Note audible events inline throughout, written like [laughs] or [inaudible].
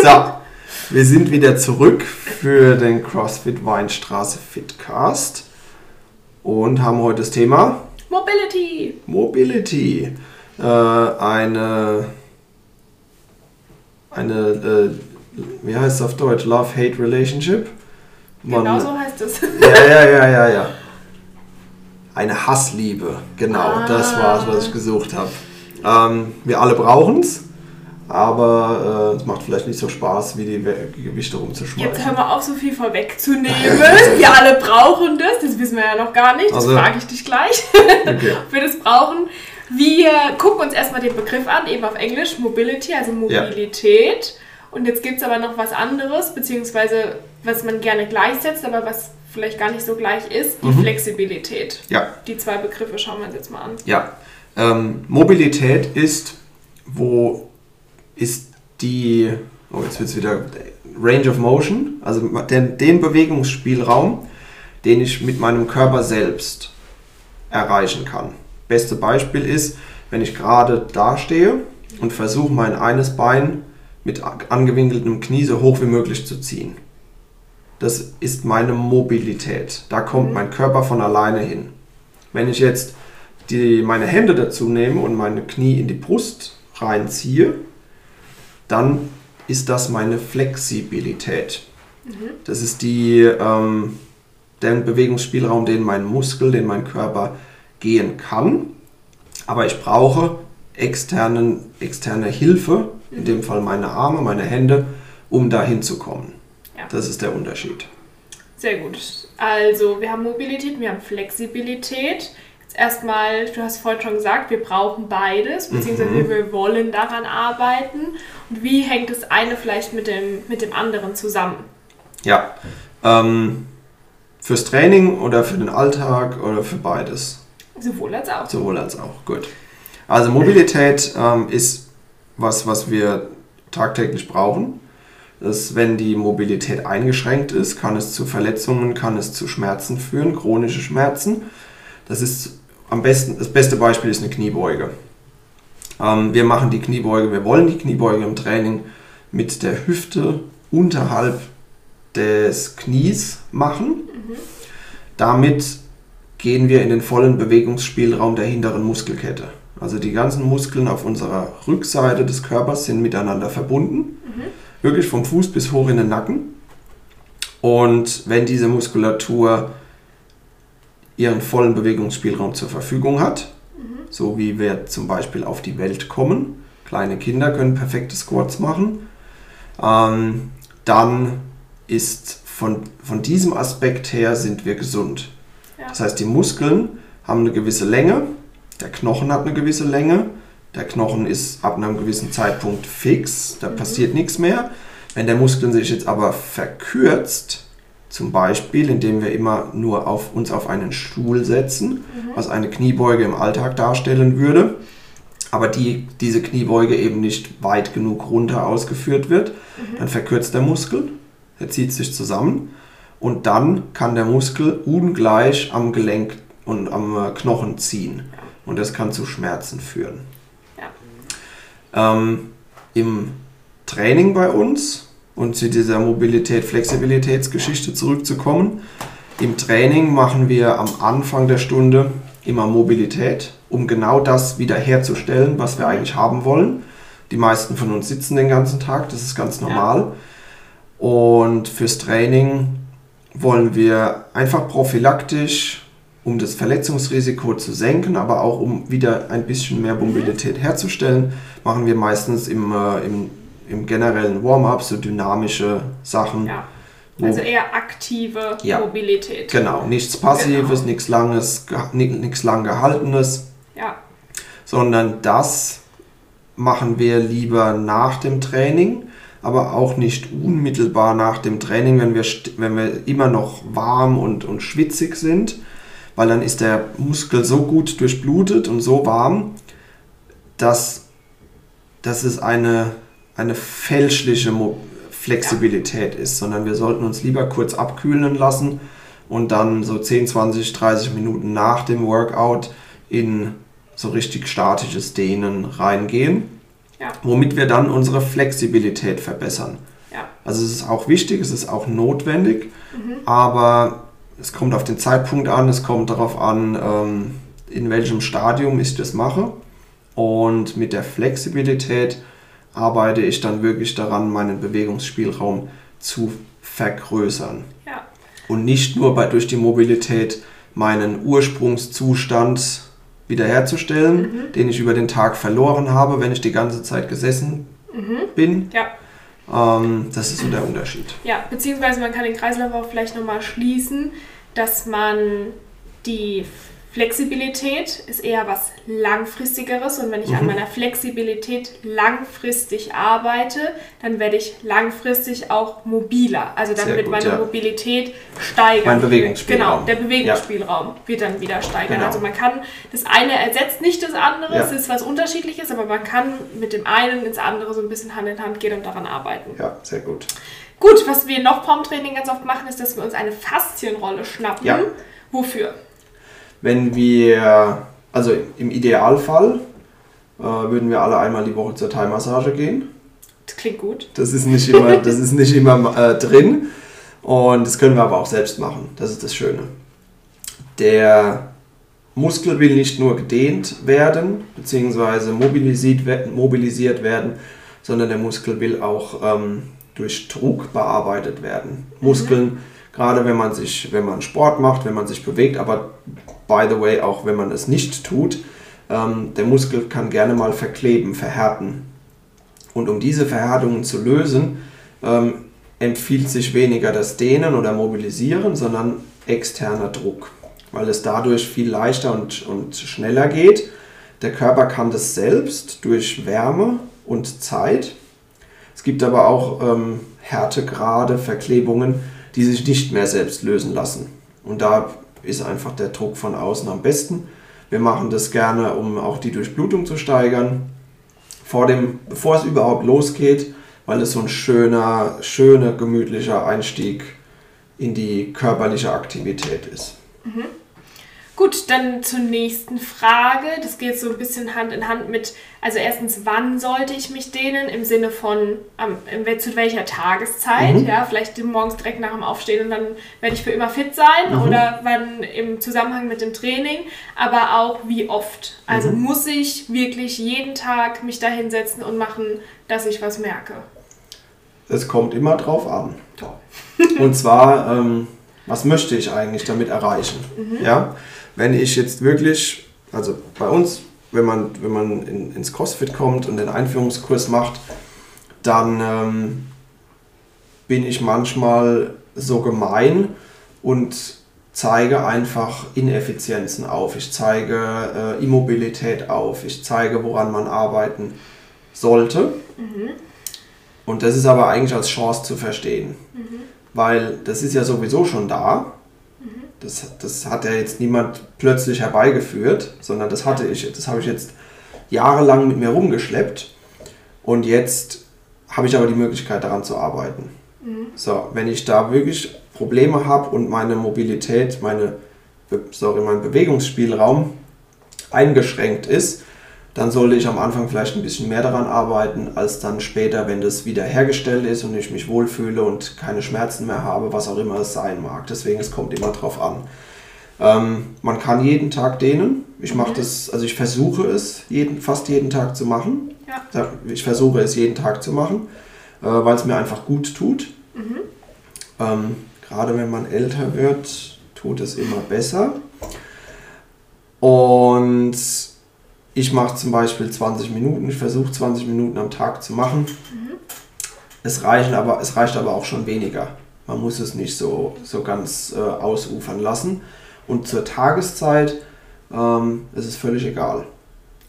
So, wir sind wieder zurück für den CrossFit Weinstraße Fitcast und haben heute das Thema Mobility. Mobility. Äh, eine, eine, äh, wie heißt es auf Deutsch? Love-Hate Relationship. Man- Genau so heißt es. Ja, ja, ja, ja, ja. Eine Hassliebe, genau, Ah. das war es, was ich gesucht habe. Ähm, wir alle brauchen es, aber äh, es macht vielleicht nicht so Spaß, wie die Gewichte rumzuschmeißen. Jetzt hören wir auf, so viel vorwegzunehmen. [laughs] Wir alle brauchen das. Das wissen wir ja noch gar nicht. Das Also- frage ich dich gleich, Okay. [laughs] ob wir das brauchen. Wir gucken uns erstmal den Begriff an, eben auf Englisch, Mobility, also Mobilität. Und jetzt gibt es aber noch was anderes, beziehungsweise was man gerne gleichsetzt, aber was vielleicht gar nicht so gleich ist, die Mhm. Flexibilität. Ja, Die zwei Begriffe schauen wir uns jetzt mal an. ja. Ähm, Mobilität ist, wo ist die, oh jetzt wird wieder, Range of Motion, also den, den Bewegungsspielraum, den ich mit meinem Körper selbst erreichen kann. Beste Beispiel ist, wenn ich gerade dastehe und versuche, mein eines Bein mit angewinkeltem Knie so hoch wie möglich zu ziehen. Das ist meine Mobilität. Da kommt mein Körper von alleine hin. Wenn ich jetzt die, meine Hände dazu nehme und meine Knie in die Brust reinziehe, dann ist das meine Flexibilität. Das ist die, ähm, der Bewegungsspielraum, den mein Muskel, den mein Körper gehen kann. Aber ich brauche externen, externe Hilfe, in dem Fall meine Arme, meine Hände, um da hinzukommen. Ja. Das ist der Unterschied. Sehr gut. Also, wir haben Mobilität, wir haben Flexibilität. Erstmal, du hast vorhin schon gesagt, wir brauchen beides, beziehungsweise Mhm. wir wollen daran arbeiten. Und wie hängt das eine vielleicht mit dem, mit dem anderen zusammen? Ja, ähm, fürs Training oder für den Alltag oder für beides? Sowohl als auch. Sowohl als auch, gut. Also Mobilität ähm, ist was, was wir tagtäglich brauchen. Das, wenn die Mobilität eingeschränkt ist, kann es zu Verletzungen, kann es zu Schmerzen führen, chronische Schmerzen. Das ist am besten, das beste Beispiel ist eine Kniebeuge. Ähm, wir machen die Kniebeuge, wir wollen die Kniebeuge im Training mit der Hüfte unterhalb des Knies machen. Damit gehen wir in den vollen Bewegungsspielraum der hinteren Muskelkette. Also die ganzen Muskeln auf unserer Rückseite des Körpers sind miteinander verbunden. Wirklich vom Fuß bis hoch in den Nacken. Und wenn diese Muskulatur ihren vollen Bewegungsspielraum zur Verfügung hat, so wie wir zum Beispiel auf die Welt kommen, kleine Kinder können perfekte Squats machen, ähm, dann ist von, von diesem Aspekt her sind wir gesund. Ja. Das heißt, die Muskeln haben eine gewisse Länge, der Knochen hat eine gewisse Länge, der Knochen ist ab einem gewissen Zeitpunkt fix, da passiert nichts mehr. Wenn der Muskel sich jetzt aber verkürzt, zum Beispiel indem wir immer nur auf, uns auf einen Stuhl setzen, was eine Kniebeuge im Alltag darstellen würde, aber die, diese Kniebeuge eben nicht weit genug runter ausgeführt wird, dann verkürzt der Muskel, er zieht sich zusammen und dann kann der Muskel ungleich am Gelenk und am äh, Knochen ziehen und das kann zu Schmerzen führen. Ja. Ähm, Im Training bei uns und zu dieser Mobilität-Flexibilitätsgeschichte zurückzukommen, im Training machen wir am Anfang der Stunde immer Mobilität, um genau das wiederherzustellen, was wir eigentlich haben wollen. Die meisten von uns sitzen den ganzen Tag, das ist ganz normal. Und fürs Training wollen wir einfach prophylaktisch, um das Verletzungsrisiko zu senken, aber auch um wieder ein bisschen mehr Mobilität herzustellen, machen wir meistens im, äh, im, im generellen Warm-up so dynamische Sachen. Ja. Also eher aktive Ja. Mobilität. Genau, nichts Passives, Genau. nichts Langes, ge- ni- nichts lang Gehaltenes, Ja. sondern das machen wir lieber nach dem Training, aber auch nicht unmittelbar nach dem Training, wenn wir, wenn wir immer noch warm und, und schwitzig sind, weil dann ist der Muskel so gut durchblutet und so warm, dass, dass es eine, eine fälschliche Mo Flexibilität ist, sondern wir sollten uns lieber kurz abkühlen lassen und dann so 10, 20, 30 Minuten nach dem Workout in so richtig statisches Dehnen reingehen. Ja. womit wir dann unsere Flexibilität verbessern. Ja. Also es ist auch wichtig, es ist auch notwendig, Mhm. aber es kommt auf den Zeitpunkt an, es kommt darauf an, ähm, in welchem Stadium ich das mache. Und mit der Flexibilität arbeite ich dann wirklich daran, meinen Bewegungsspielraum zu vergrößern. Ja. Und nicht nur bei, durch die Mobilität meinen Ursprungszustand wiederherzustellen, den ich über den Tag verloren habe, wenn ich die ganze Zeit gesessen bin. Ja. Ähm, das ist so der Unterschied. Ja, beziehungsweise man kann den Kreislauf auch vielleicht nochmal schließen, dass man die Flexibilität ist eher was langfristigeres und wenn ich Mhm. an meiner Flexibilität langfristig arbeite, dann werde ich langfristig auch mobiler. Also dann Sehr wird gut, meine ja. Mobilität steigern. Mein Bewegungsspielraum. Genau, der Bewegungsspielraum wird dann wieder steigern. Genau. Also man kann, das eine ersetzt nicht das andere, Ja. es ist was unterschiedliches, aber man kann mit dem einen ins andere so ein bisschen Hand in Hand gehen und daran arbeiten. Ja, sehr gut. Gut, was wir noch vorm Training ganz oft machen, ist, dass wir uns eine Faszienrolle schnappen. Ja. Wofür? Wenn wir, also im Idealfall, äh, würden wir alle einmal die Woche zur Thai-Massage gehen. Das klingt gut. Das ist nicht immer, [laughs] das ist nicht immer äh, drin. Und das können wir aber auch selbst machen. Das ist das Schöne. Der Muskel will nicht nur gedehnt werden, beziehungsweise mobilisiert, mobilisiert werden, sondern der Muskel will auch ähm, durch Druck bearbeitet werden. Muskeln, gerade wenn man sich, wenn man Sport macht, wenn man sich bewegt, aber by the way, auch wenn man es nicht tut, ähm, der Muskel kann gerne mal verkleben, verhärten. Und um diese Verhärtungen zu lösen, ähm, empfiehlt sich weniger das Dehnen oder Mobilisieren, sondern externer Druck, weil es dadurch viel leichter und, und schneller geht. Der Körper kann das selbst durch Wärme und Zeit. Es gibt aber auch ähm, Härtegrade, Verklebungen, die sich nicht mehr selbst lösen lassen. Und da ist einfach der Druck von außen am besten. Wir machen das gerne, um auch die Durchblutung zu steigern vor dem, bevor es überhaupt losgeht, weil es so ein schöner, schöner, gemütlicher Einstieg in die körperliche Aktivität ist. Gut, dann zur nächsten Frage. Das geht so ein bisschen Hand in Hand mit, also erstens, wann sollte ich mich dehnen? Im Sinne von, am- zu welcher Tageszeit? Mhm. Ja, vielleicht morgens direkt nach dem Aufstehen und dann werde ich für immer fit sein Mhm. oder wann im Zusammenhang mit dem Training, aber auch wie oft. Also Mhm. muss ich wirklich jeden Tag mich da hinsetzen und machen, dass ich was merke? Es kommt immer drauf an. Toll. Und zwar, ähm, was möchte ich eigentlich damit erreichen? Ja? Wenn ich jetzt wirklich, also bei uns, wenn man, wenn man in, ins CrossFit kommt und den Einführungskurs macht, dann ähm, bin ich manchmal so gemein und zeige einfach Ineffizienzen auf. Ich zeige äh, Immobilität auf. Ich zeige, woran man arbeiten sollte. Und das ist aber eigentlich als Chance zu verstehen. Weil das ist ja sowieso schon da. Das, das hat ja jetzt niemand plötzlich herbeigeführt, sondern das hatte ich, das habe ich jetzt jahrelang mit mir rumgeschleppt. Und jetzt habe ich aber die Möglichkeit daran zu arbeiten. So, wenn ich da wirklich Probleme habe und meine Mobilität, meine, sorry, mein Bewegungsspielraum eingeschränkt ist, dann sollte ich am Anfang vielleicht ein bisschen mehr daran arbeiten, als dann später, wenn das wieder hergestellt ist und ich mich wohlfühle und keine Schmerzen mehr habe, was auch immer es sein mag. Deswegen, es kommt immer drauf an. Ähm, man kann jeden Tag dehnen. Ich mache das, also ich versuche es jeden, fast jeden Tag zu machen. Ja. Ich versuche es jeden Tag zu machen, äh, weil es mir einfach gut tut. Ähm, gerade wenn man älter wird, tut es immer besser. Und ich mache zum Beispiel 20 Minuten, ich versuche 20 Minuten am Tag zu machen. Es, reichen aber, es reicht aber auch schon weniger. Man muss es nicht so, so ganz äh, ausufern lassen. Und zur Tageszeit ähm, ist es völlig egal.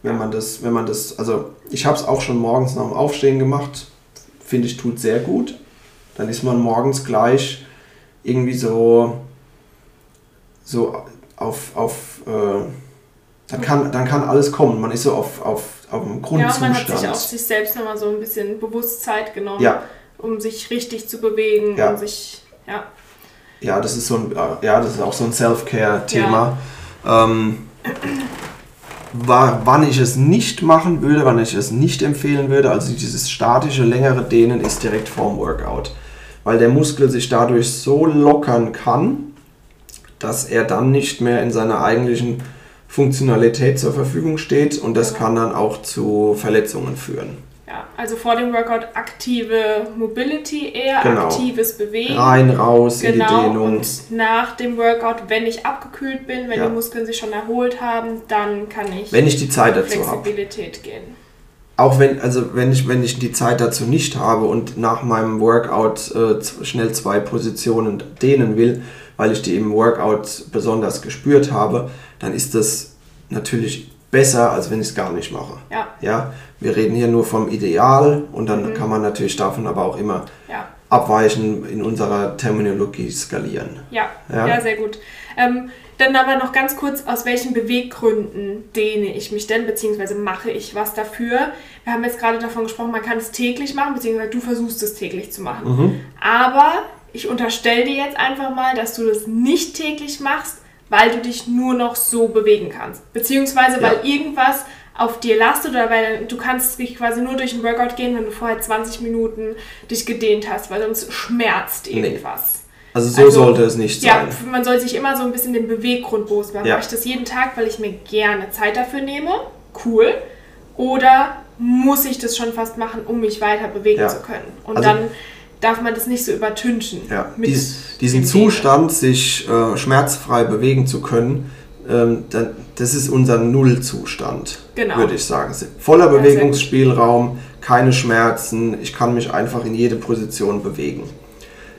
Wenn man das, wenn man das, also ich habe es auch schon morgens nach dem Aufstehen gemacht, finde ich, tut sehr gut. Dann ist man morgens gleich irgendwie so, so auf, auf äh, dann, kann, dann kann alles kommen. Man ist so auf, auf, auf dem Ja, und Grundzustand. man hat sich auf sich selbst nochmal so ein bisschen bewusst Zeit genommen, ja, um sich richtig zu bewegen Ja. und sich, ja. ja, das ist so ein, äh, ja, das ist auch so ein Self-Care-Thema. Ähm, wann ich es nicht machen würde, wann ich es nicht empfehlen würde, also dieses statische, längere Dehnen ist direkt vorm Workout. Weil der Muskel sich dadurch so lockern kann, dass er dann nicht mehr in seiner eigentlichen Funktionalität zur Verfügung steht und das kann dann auch zu Verletzungen führen. Ja, also vor dem Workout aktive Mobility eher, genau. aktives Bewegen. Rein, raus genau. in die genau, Dehnung. Und nach dem Workout, wenn ich abgekühlt bin, wenn ja. die Muskeln sich schon erholt haben, dann kann ich wenn ich die Zeit dazu Flexibilität hab. gehen. Auch wenn, also wenn ich, wenn ich die Zeit dazu nicht habe und nach meinem Workout äh, schnell zwei Positionen dehnen will, weil ich die im Workout besonders gespürt habe, dann ist das natürlich besser, als wenn ich es gar nicht mache. Ja. ja. Wir reden hier nur vom Ideal und dann mhm. kann man natürlich davon aber auch immer ja. abweichen in unserer Terminologie skalieren. Ja, ja, ja sehr gut. Ähm, dann aber noch ganz kurz, aus welchen Beweggründen dehne ich mich denn, beziehungsweise mache ich was dafür? Wir haben jetzt gerade davon gesprochen, man kann es täglich machen, beziehungsweise du versuchst es täglich zu machen. Mhm. Aber ich unterstelle dir jetzt einfach mal, dass du das nicht täglich machst, weil du dich nur noch so bewegen kannst. Beziehungsweise ja. weil irgendwas auf dir lastet oder weil du kannst dich quasi nur durch ein Workout gehen, wenn du vorher 20 Minuten dich gedehnt hast, weil sonst schmerzt irgendwas. Nee. Also so also, sollte es nicht sein. Ja, man soll sich immer so ein bisschen den Beweggrund bewusst machen. Ja. Mache ich das jeden Tag, weil ich mir gerne Zeit dafür nehme? Cool. Oder muss ich das schon fast machen, um mich weiter bewegen ja. zu können? Und also, dann darf man das nicht so übertünchen. Ja, Dies, diesen Zustand, sich äh, schmerzfrei bewegen zu können, ähm, dann, das ist unser Nullzustand, genau. würde ich sagen. Voller Bewegungsspielraum, keine Schmerzen, ich kann mich einfach in jede Position bewegen.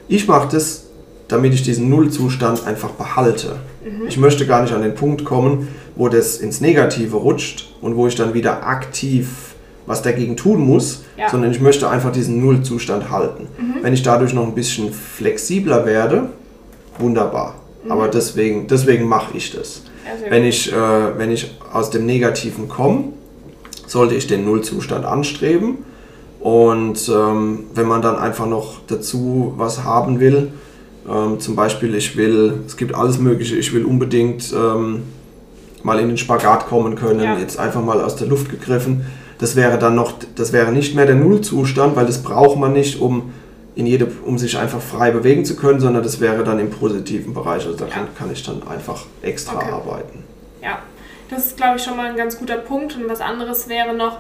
Ich mache das, damit ich diesen Nullzustand einfach behalte. Mhm. Ich möchte gar nicht an den Punkt kommen, wo das ins Negative rutscht und wo ich dann wieder aktiv was dagegen tun muss, ja. sondern ich möchte einfach diesen Nullzustand halten. Mhm. Wenn ich dadurch noch ein bisschen flexibler werde, wunderbar. Mhm. Aber deswegen, deswegen mache ich das. Ja, wenn, ich, äh, wenn ich aus dem Negativen komme, sollte ich den Nullzustand anstreben. Und ähm, wenn man dann einfach noch dazu was haben will, ähm, zum Beispiel ich will, es gibt alles Mögliche, ich will unbedingt ähm, mal in den Spagat kommen können, ja. jetzt einfach mal aus der Luft gegriffen, das wäre dann noch, das wäre nicht mehr der Nullzustand, weil das braucht man nicht, um in jede, um sich einfach frei bewegen zu können, sondern das wäre dann im positiven Bereich. Also da ja. kann, ich dann einfach extra okay. arbeiten. Ja, das ist, glaube ich, schon mal ein ganz guter Punkt. Und was anderes wäre noch,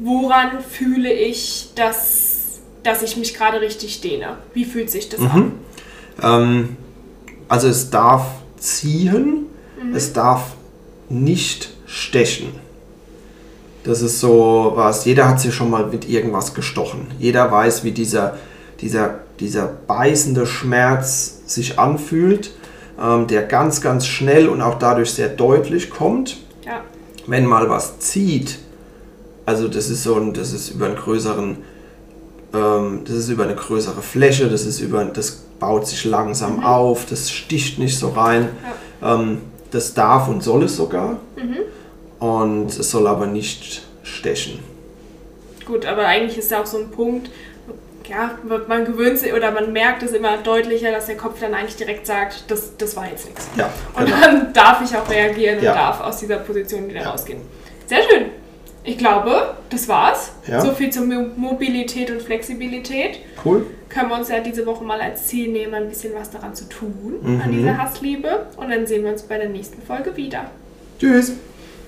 woran fühle ich, dass, dass ich mich gerade richtig dehne? Wie fühlt sich das mhm. an? Ähm, also es darf ziehen, mhm. es darf nicht stechen. Das ist so was, jeder hat sich schon mal mit irgendwas gestochen. Jeder weiß, wie dieser, dieser, dieser beißende Schmerz sich anfühlt, ähm, der ganz, ganz schnell und auch dadurch sehr deutlich kommt. Ja. Wenn mal was zieht, also das ist so ein, das ist über einen größeren, ähm, das ist über eine größere Fläche, das ist über, das baut sich langsam mhm. auf, das sticht nicht so rein. Ja. Ähm, das darf und soll es sogar. Mhm und es soll aber nicht stechen. Gut, aber eigentlich ist ja auch so ein Punkt, ja, man gewöhnt sich oder man merkt es immer deutlicher, dass der Kopf dann eigentlich direkt sagt, das, das war jetzt nichts. Ja, und genau. dann darf ich auch reagieren ja. und darf aus dieser Position wieder ja. rausgehen. Sehr schön. Ich glaube, das war's. Ja. So viel zur Mobilität und Flexibilität. Cool. Können wir uns ja diese Woche mal als Ziel nehmen, ein bisschen was daran zu tun, mhm. an dieser Hassliebe. Und dann sehen wir uns bei der nächsten Folge wieder. Tschüss.